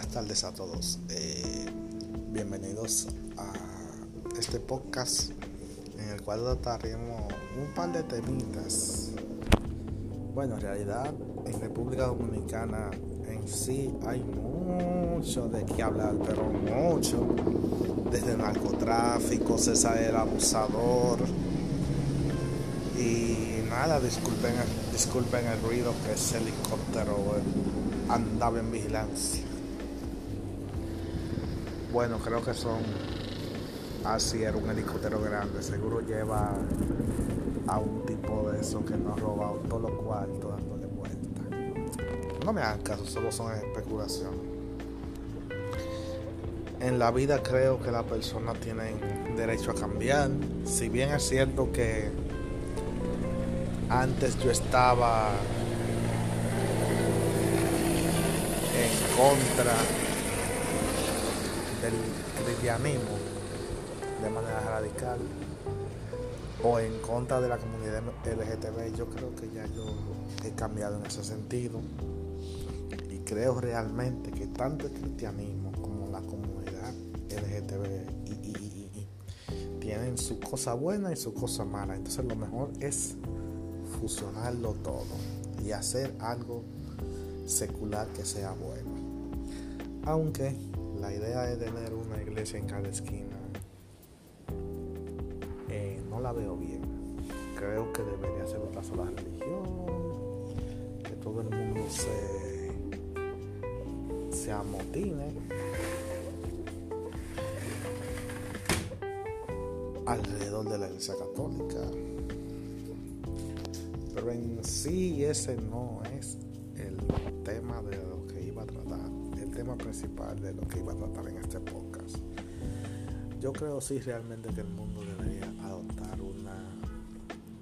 buenas tardes a todos. Eh, bienvenidos a este podcast en el cual trataremos un par de temitas. Bueno, en realidad en República Dominicana en sí hay mucho de qué hablar, pero mucho. Desde narcotráfico, César el abusador. Y nada, disculpen, disculpen el ruido que es helicóptero andaba en vigilancia. Bueno, creo que son. Así era un helicóptero grande. Seguro lleva a un tipo de eso que nos ha robado todos los cuartos dándole vuelta. No me hagan caso, solo son especulaciones. En la vida creo que las personas tienen derecho a cambiar. Si bien es cierto que antes yo estaba en contra del cristianismo de manera radical o en contra de la comunidad LGTB, yo creo que ya yo he cambiado en ese sentido y creo realmente que tanto el cristianismo como la comunidad LGTB tienen su cosa buena y su cosa mala. Entonces lo mejor es fusionarlo todo y hacer algo secular que sea bueno. Aunque la idea de tener una iglesia en cada esquina eh, no la veo bien. Creo que debería ser otra sola religión, que todo el mundo se, se amotine alrededor de la iglesia católica. Pero en sí ese no es lo que iba a tratar en este podcast. Yo creo sí realmente que el mundo debería adoptar una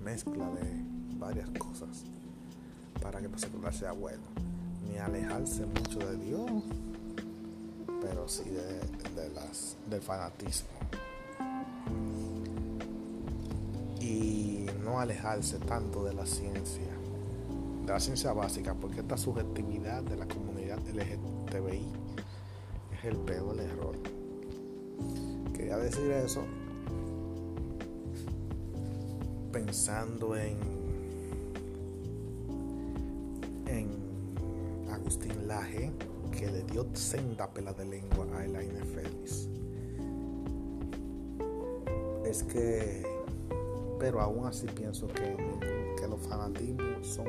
mezcla de varias cosas para que no secular sea bueno, ni alejarse mucho de Dios, pero sí de las, del fanatismo. Y no alejarse tanto de la ciencia de la ciencia básica, porque esta subjetividad de la comunidad LGTBI es el peor error. Quería decir eso pensando en, en Agustín Laje, que le dio senda pela de lengua a Elaine Félix. Es que, pero aún así pienso que, que los fanatismos son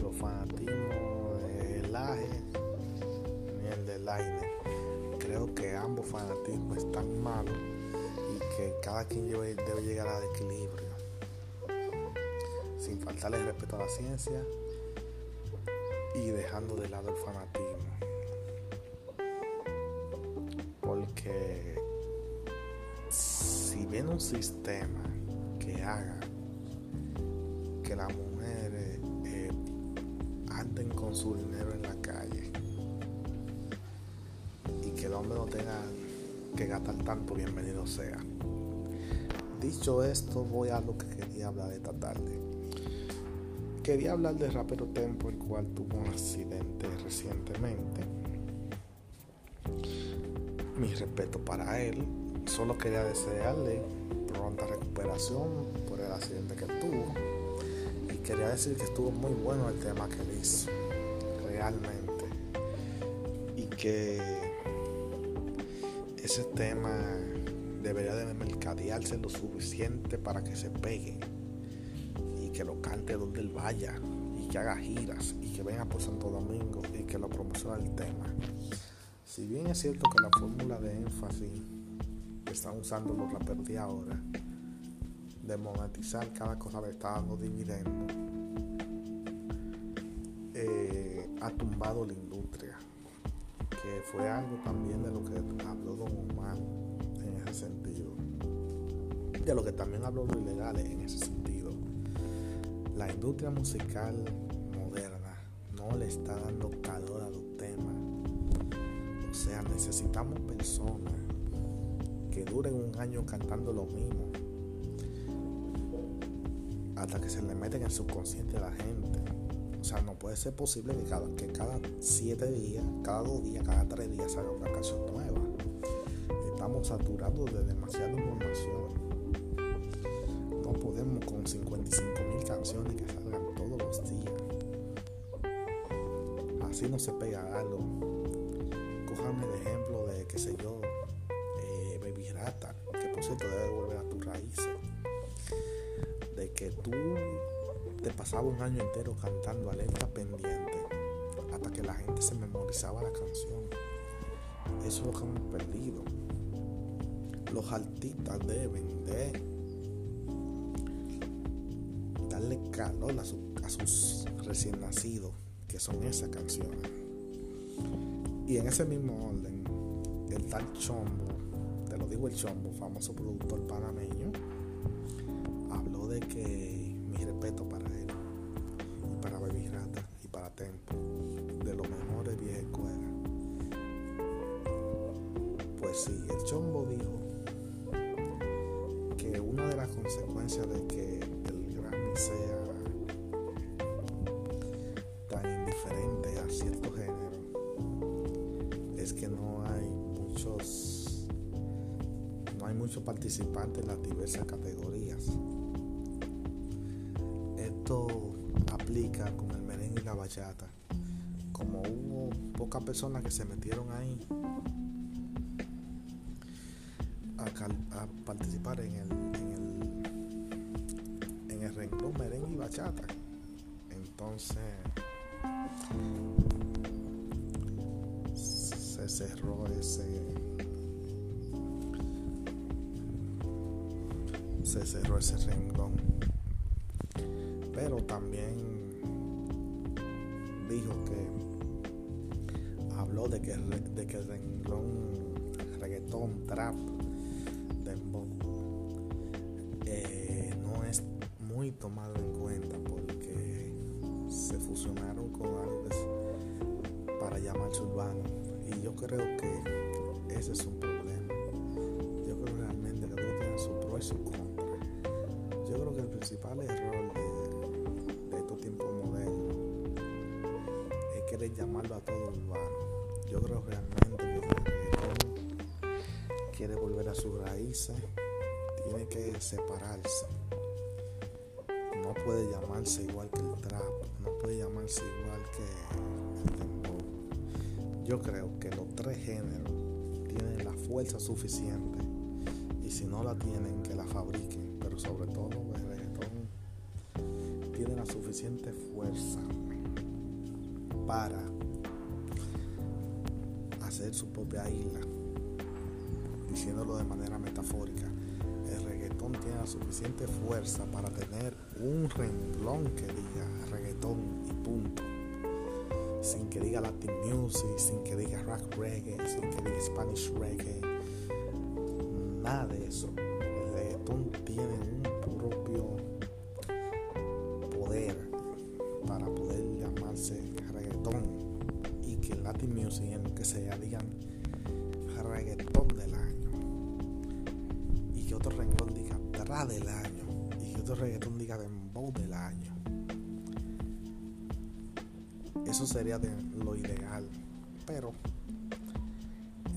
los fanatismos del Laje Creo que ambos fanatismos están malos y que cada quien debe, llegar al equilibrio. Sin faltarle respeto a la ciencia y dejando de lado el fanatismo. Porque si viene un sistema que haga que la mujer eh, anden con su dinero en tenga que gastar tanto, bienvenido sea. Dicho esto, voy a lo que quería hablar esta tarde. Quería hablar de Rapero Tempo, el cual tuvo un accidente recientemente. Mi respeto para él. Solo quería desearle pronta recuperación por el accidente que tuvo quería decir que estuvo muy bueno el tema que él hizo, realmente. Y que ese tema debería de mercadearse lo suficiente para que se pegue y que lo cante donde él vaya y que haga giras y que venga por Santo Domingo y que lo promocione el tema. Si bien es cierto que la fórmula de énfasis que están usando los raperos de ahora de monetizar cada cosa que está dando dividendos, eh, ha tumbado la industria, fue algo también de lo que habló Don Omar en ese sentido, de lo que también habló los ilegales en ese sentido. La industria musical moderna no le está dando calor a los temas, o sea, necesitamos personas que duren un año cantando lo mismo hasta que se le meten en el subconsciente a la gente O sea, no puede ser posible que cada, que cada siete días, cada dos días, cada tres días salga una canción nueva. Estamos saturados de demasiada información. No podemos con 55 mil canciones que salgan todos los días. Así no se pega algo. Cójame el ejemplo de, qué sé yo, eh, Baby Rata, que por cierto debe volver a tus raíces. De que tú te pasaba un año entero cantando alerta pendiente hasta que la gente se memorizaba la canción. Eso es lo que hemos perdido. Los artistas deben de darle calor a, sus recién nacidos, que son esas canciones. Y en ese mismo orden, el tal Chombo, te lo digo el Chombo, famoso productor panameño, habló de que mi respeto para sí, el Chombo dijo que una de las consecuencias de que el Grammy sea tan indiferente a cierto género es que no hay muchos no hay muchos participantes en las diversas categorías. Esto aplica con el merengue y la bachata como hubo pocas personas que se metieron ahí a, participar en el, en el, en el renglón merengue y bachata. Entonces se cerró ese se cerró ese renglón pero también dijo que de que, de que el renglón reggaetón, trap, eh, no es muy tomado en cuenta porque se fusionaron con algo para llamarse urbano y yo creo que ese es un problema. Yo creo realmente que todo tiene su pro y su contra. Yo creo que el principal error de, de estos tiempos modernos es querer llamarlo a todo urbano yo creo realmente que quiere volver a sus raíces, tiene que separarse. No puede llamarse igual que el trap, no puede llamarse igual que el dembow. Yo creo que los tres géneros tienen la fuerza suficiente y si no la tienen, que la fabriquen, pero sobre todo el reggaetón tiene la suficiente fuerza para hacer su propia isla, diciéndolo de manera metafórica. Tiene la suficiente fuerza para tener un renglón que diga reggaetón y punto. Sin que diga Latin music, sin que diga rock reggae, sin que diga Spanish reggae. Nada de eso. El reggaetón tiene un propio poder para poder llamarse reggaetón y que Latin music en lo que sea digan reggaetón del año y que otro reggaetón diga del año. Y que otro reggaetón diga dembow del año eso sería de lo ideal pero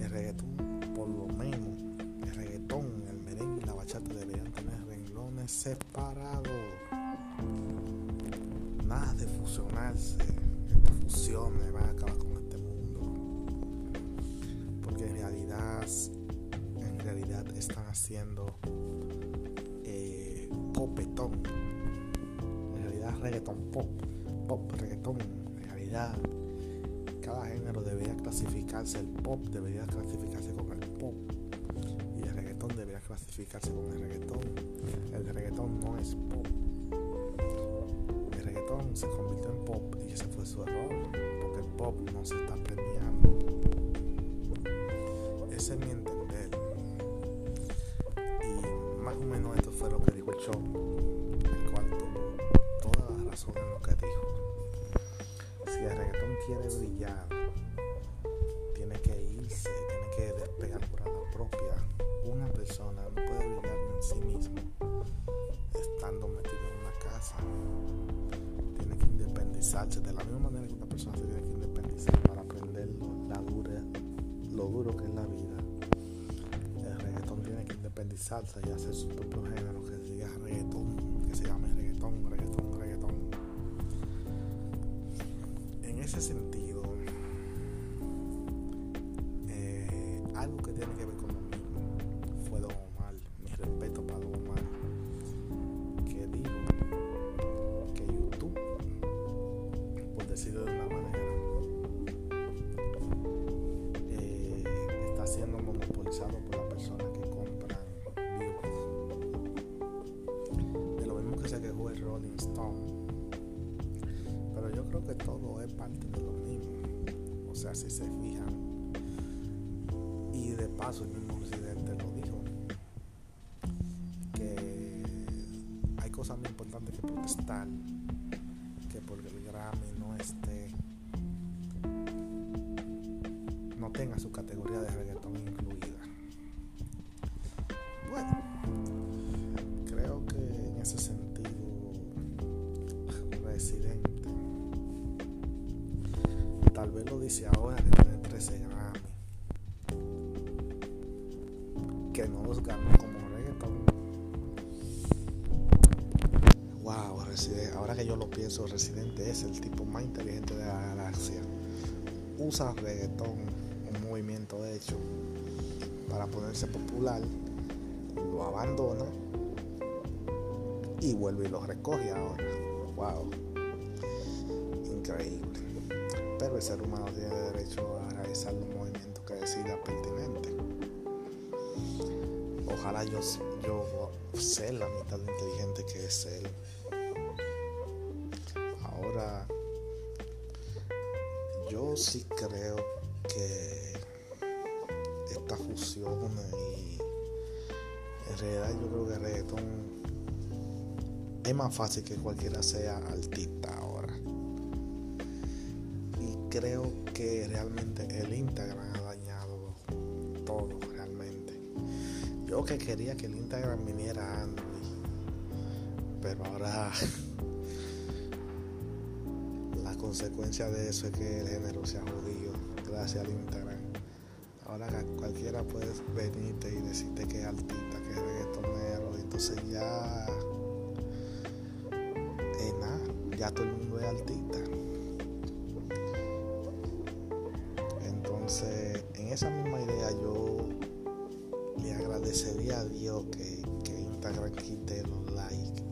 el reggaetón por lo menos el reggaetón el merengue y la bachata deberían tener renglones separados. Nada de fusionarse fusiones van a acabar con este mundo. Porque en realidad, en realidad están haciendo Reggaeton pop, pop, reggaeton. En realidad cada género debería clasificarse, el pop debería clasificarse con el pop y el reggaetón debería clasificarse con el reggaetón. El reggaetón no es pop. El reggaetón se convirtió en pop y ese fue su error pop no se está premiando. Ese es mi entender. Y más o menos esto fue lo que dijo el show, Si el reggaetón quiere brillar, tiene que irse, tiene que despegar por la propia. Una persona no puede brillar en sí mismo estando metido en una casa. Tiene que independizarse de la misma manera que una persona se tiene que independizar para aprender lo, la dura, lo duro que es la vida. El reggaetón tiene que independizarse y hacer su propio género que diga reggaetón, que se llame reggaetón, reggaetón. Ese sentido, si se fijan. Y de paso el mismo presidente lo dijo. Que hay cosas muy importantes que protestar. Que porque el Grammy no esté no tenga su categoría de reggaetón que no ganó como reggaetón. Wow, ahora que yo lo pienso, Residente es el tipo más inteligente de la galaxia. Usa reggaetón, un movimiento hecho para ponerse popular, lo abandona y vuelve y lo recoge ahora. Wow, increíble. Pero el ser humano tiene derecho a realizar los movimientos que decida pertinente. Ojalá yo, yo sea la mitad de inteligente que es él. Ahora, yo sí creo que esta fusión y en realidad yo creo que reggaetón es más fácil que cualquiera sea artista ahora. Y creo que realmente el Instagram que quería que el Instagram viniera Android, pero ahora la consecuencia de eso es que el género se ha jodido gracias al Instagram. Ahora cualquiera puede venirte y decirte que es artista, que es reggaetonero, entonces ya es nada, ya todo el mundo es artista. Entonces, en esa misma idea yo agradecería a Dios que, que Instagram quite los likes,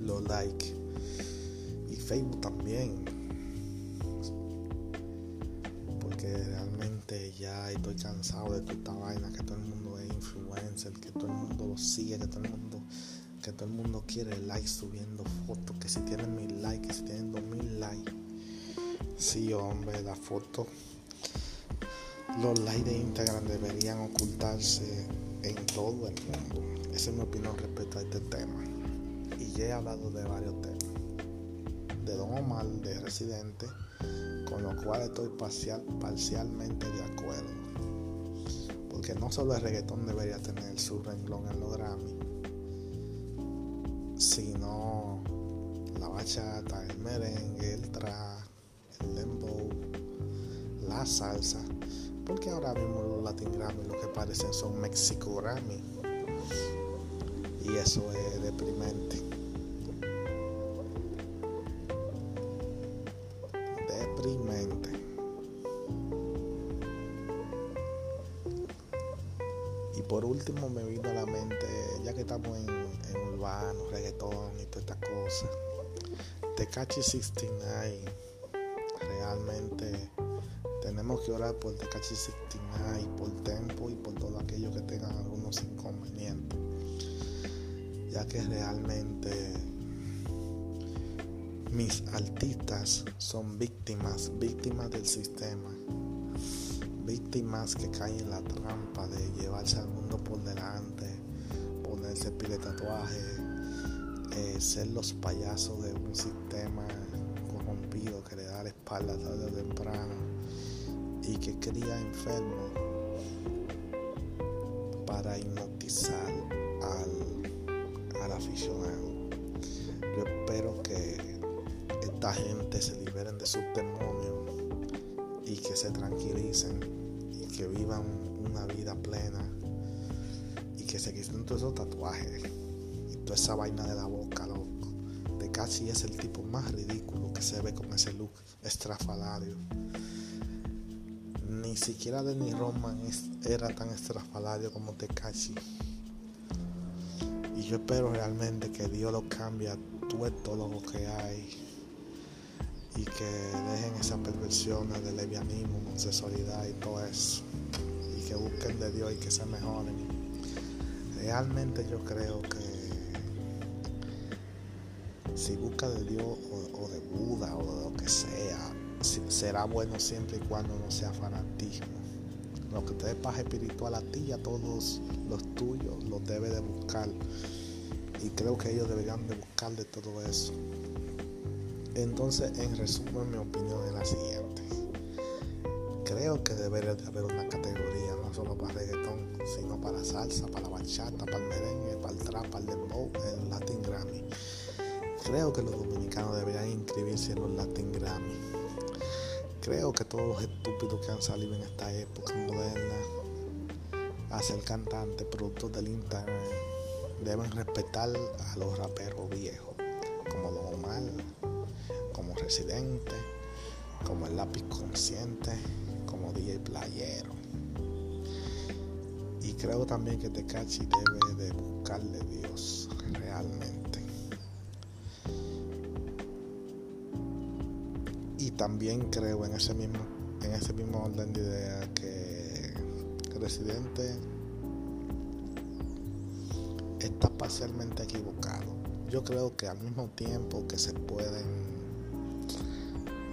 los likes. Y Facebook también. Porque realmente ya estoy cansado de toda esta vaina que todo el mundo es influencer que todo el mundo lo sigue que todo el mundo que todo el mundo quiere likes subiendo fotos que si tienen mil likes que si tienen dos mil likes. Sí hombre la foto los likes de Instagram deberían ocultarse en todo el mundo esa es mi opinión respecto a este tema y ya he hablado de varios temas de Don Omar, de Residente, con lo cual estoy parcial, parcialmente de acuerdo. Porque no solo el reggaetón debería tener su renglón en los Grammy, sino la bachata, el merengue, el trap, el dembow, la salsa. Porque ahora mismo los Latin Grammy lo que parecen son Mexico Grammy. Y eso es deprimente. deprimente. Y por último me vino a la mente, ya que estamos en, en urbano, reggaetón y todas estas cosas, Tecachi 69, realmente tenemos que orar por Tecachi 69, por Tempo y por todo aquello que tengan algunos inconvenientes, ya que realmente mis artistas son víctimas, víctimas del sistema, víctimas que caen en la trampa de llevarse al mundo por delante, ponerse pile tatuaje, eh, ser los payasos de un sistema corrompido que le da la espalda temprano y que cría enfermos para hipnotizar al, al aficionado. Yo espero que esta gente se liberen de sus demonios y que se tranquilicen y que vivan una vida plena y que se quiten todos esos tatuajes y toda esa vaina de la boca, loco. De casi es el tipo más ridículo que se ve con ese look estrafalario. Ni siquiera Denny Roman era tan estrafalario como Tekashi. Y yo espero realmente que Dios lo cambie a todo lo que hay y que dejen esa perversión de levianismo, homosexualidad y todo eso. Y que busquen de Dios y que se mejoren. Realmente yo creo que si busca de Dios o, de Buda o de lo que sea, será bueno siempre y cuando no sea fanatismo. Lo que te dé espiritual a ti y a todos los tuyos, los debe de buscar. Y creo que ellos deberían de buscar de todo eso. Entonces, en resumen, mi opinión es la siguiente. Creo que debería de haber una categoría, no solo para reggaetón, sino para salsa, para bachata, para el merengue, para el trap, para el dembow, el Latin Grammy. Creo que los dominicanos deberían inscribirse en los Latin Grammy. Creo que todos los estúpidos que han salido en esta época moderna a ser cantantes, productos del internet, deben respetar a los raperos viejos, como Don Omar, como Residente, como el lápiz consciente, como DJ Playero. Y creo también que Tecachi debe de buscarle Dios realmente. También creo en ese mismo, en ese mismo orden de idea que Residente está parcialmente equivocado. Yo creo que al mismo tiempo que se pueden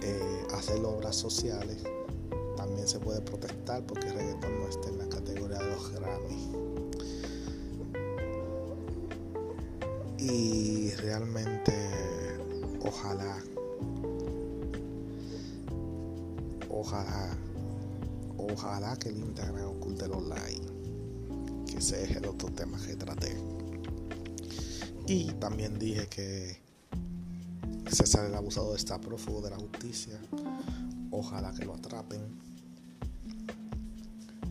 eh, hacer obras sociales, también se puede protestar porque el reggaetón no está en la categoría de los Grammy. Y realmente, ojalá, ojalá, ojalá que el Instagram oculte los likes, que ese es el otro tema que traté. Y también dije que César el abusador está prófugo de la justicia. Ojalá que lo atrapen.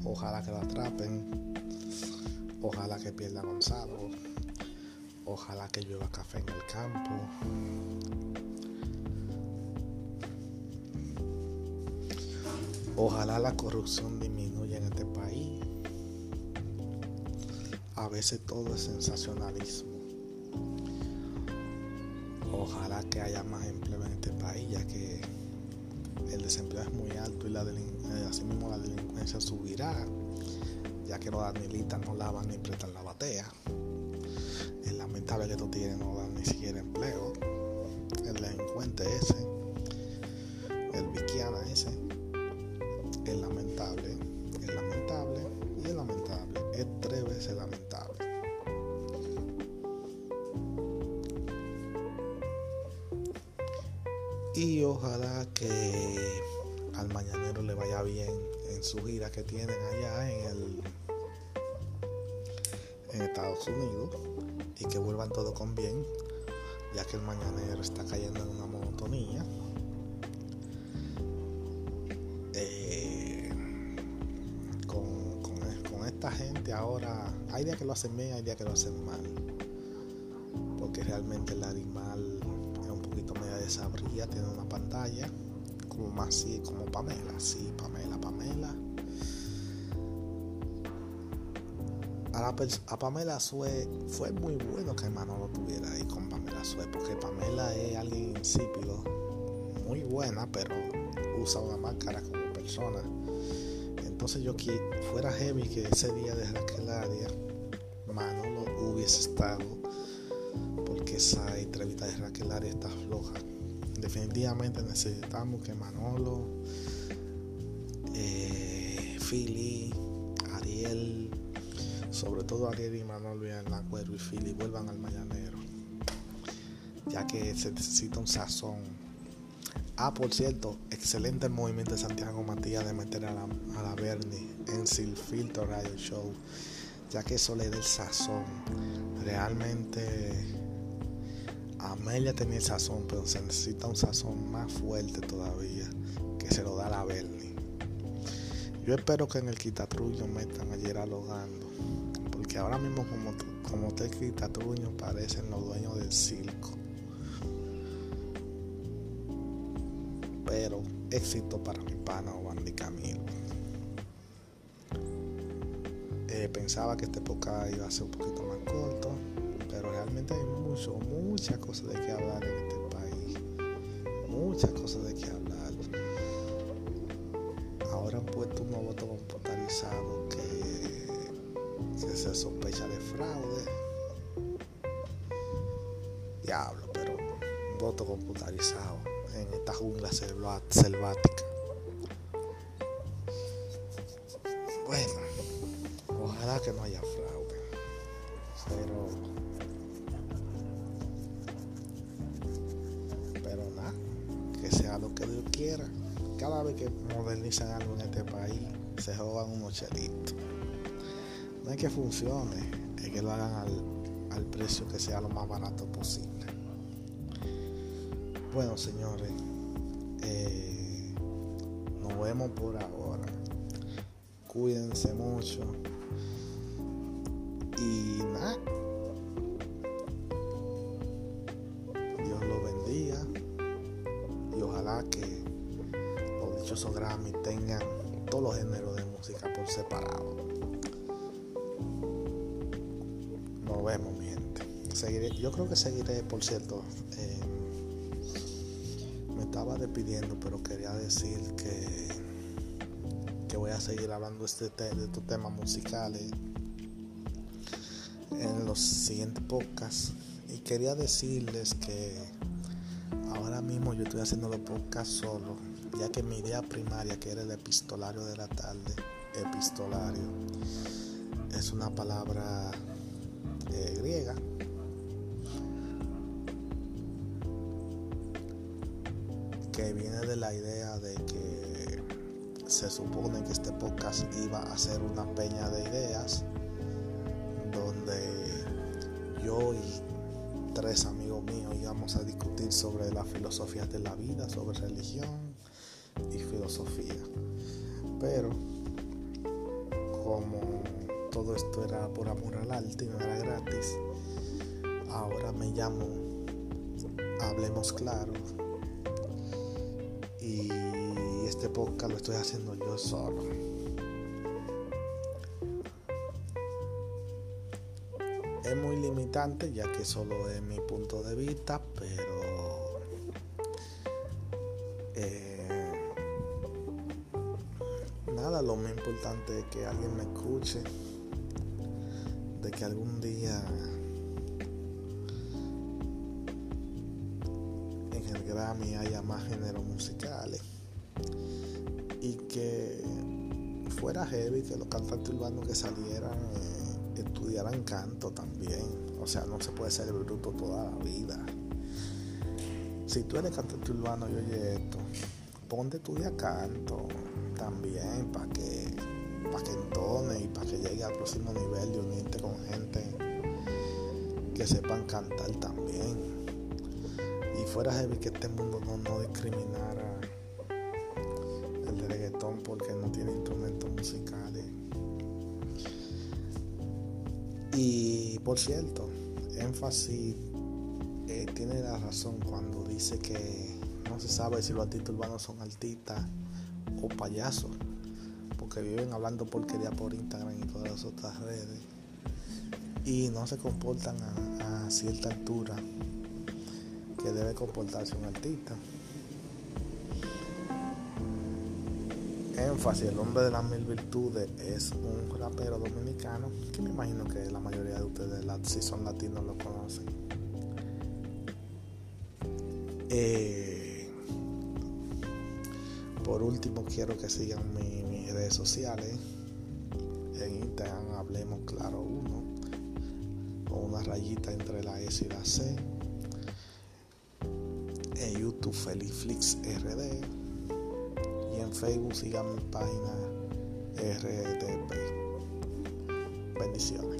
Ojalá que lo atrapen. Ojalá que pierda Gonzalo. Ojalá que llueva café en el campo. Ojalá la corrupción disminuya en este país. A veces todo es sensacionalismo ojalá que haya más empleo en este país, ya que el desempleo es muy alto y la eh, asimismo la delincuencia subirá, ya que los admilitas no lavan ni prestan la batea. Es lamentable que estos tigres no dan ni siquiera empleo. El delincuente ese, ojalá que al mañanero le vaya bien en su gira que tienen allá en el en Estados Unidos y que vuelvan todo con bien, ya que el mañanero está cayendo en una monotonía. Eh, con, con, esta gente ahora hay días que lo hacen bien, hay días que lo hacen mal, porque realmente el animal media desabría, tiene una pantalla como más así, como Pamela, sí, Pamela, Pamela. A, a Pamela Sue fue muy bueno que Manolo tuviera ahí con Pamela Sue, porque Pamela es alguien insípido, muy buena, pero usa una máscara como persona. Entonces yo que fuera heavy que ese día de Raquelaria Manolo hubiese estado esa entrevista de Raquel Ari está floja. Definitivamente necesitamos que Manolo, eh, Philly, Ariel, sobre todo Ariel y Manolo y Acuerdo y Philly vuelvan al mañanero, ya que se necesita un sazón. Ah, por cierto, excelente movimiento de Santiago Matías de meter a la, a la Bernie en Sin Filtro Radio Show, ya que eso le da el sazón. Realmente Amelia tenía sazón, pero se necesita un sazón más fuerte todavía, que se lo da la Bernie. Yo espero que en el Quitatruño metan a Gerald Logando, porque ahora mismo como, como el Quitatruño parecen los dueños del circo. Pero éxito para mi pana Wandy Camilo. Eh, pensaba que esta época iba a ser un poquito más corto, realmente hay mucho, muchas cosas de que hablar en este país. Muchas cosas de que hablar. Ahora han puesto un nuevo voto que, se sospecha de fraude. Diablo, pero voto computarizado en esta jungla selvática. Este país, se roban unos chelitos. No es que funcione, es que lo hagan al, al precio que sea lo más barato posible. Bueno, señores, eh, nos vemos por ahora. Cuídense mucho. Y nada. Dios los bendiga. Y ojalá que los dichosos Grammy tengan por separado. Nos vemos, mi gente. Seguiré, yo creo que seguiré, por cierto. Eh, me estaba despidiendo, pero quería decir que, que voy a seguir hablando este de estos temas musicales en los siguientes podcasts. Y quería decirles que ahora mismo yo estoy haciendo los podcasts solo, ya que mi idea primaria, que era el epistolario de la tarde, epistolario, es una palabra eh, griega que viene de la idea de que se supone que este podcast iba a ser una peña de ideas donde yo y tres amigos míos íbamos a discutir sobre las filosofías de la vida, sobre religión y filosofía. Pero como todo esto era por amor al arte y no era gratis, ahora me llamo Hablemos Claro y este podcast lo estoy haciendo yo solo. Es muy limitante ya que solo es mi punto de vista, pero es que alguien me escuche, de que algún día en el Grammy haya más géneros musicales y que fuera heavy que los cantantes urbanos que salieran eh, estudiaran canto también. O sea no se puede ser bruto toda la vida. Si tú eres cantante urbano y oye esto ponte a estudiar canto también para que para que entone y para que llegue al próximo nivel de unirte con gente que sepan cantar también y fuera heavy que este mundo no, no discriminara el reggaetón porque no tiene instrumentos musicales. Y por cierto, énfasis eh, tiene la razón cuando dice que no se sabe si los artistas urbanos son artistas o payasos, porque viven hablando porquería por Instagram y todas las otras redes y no se comportan a, a cierta altura que debe comportarse un artista. Énfasis, el hombre de las mil virtudes es un rapero dominicano que me imagino que la mayoría de ustedes, si son latinos, lo conocen. Eh, por último, quiero que sigan mis redes sociales. En Instagram hablemos claro uno, con una rayita entre la S y la C en YouTube Feliflix RD y en Facebook sigan mi página RDP. Bendiciones.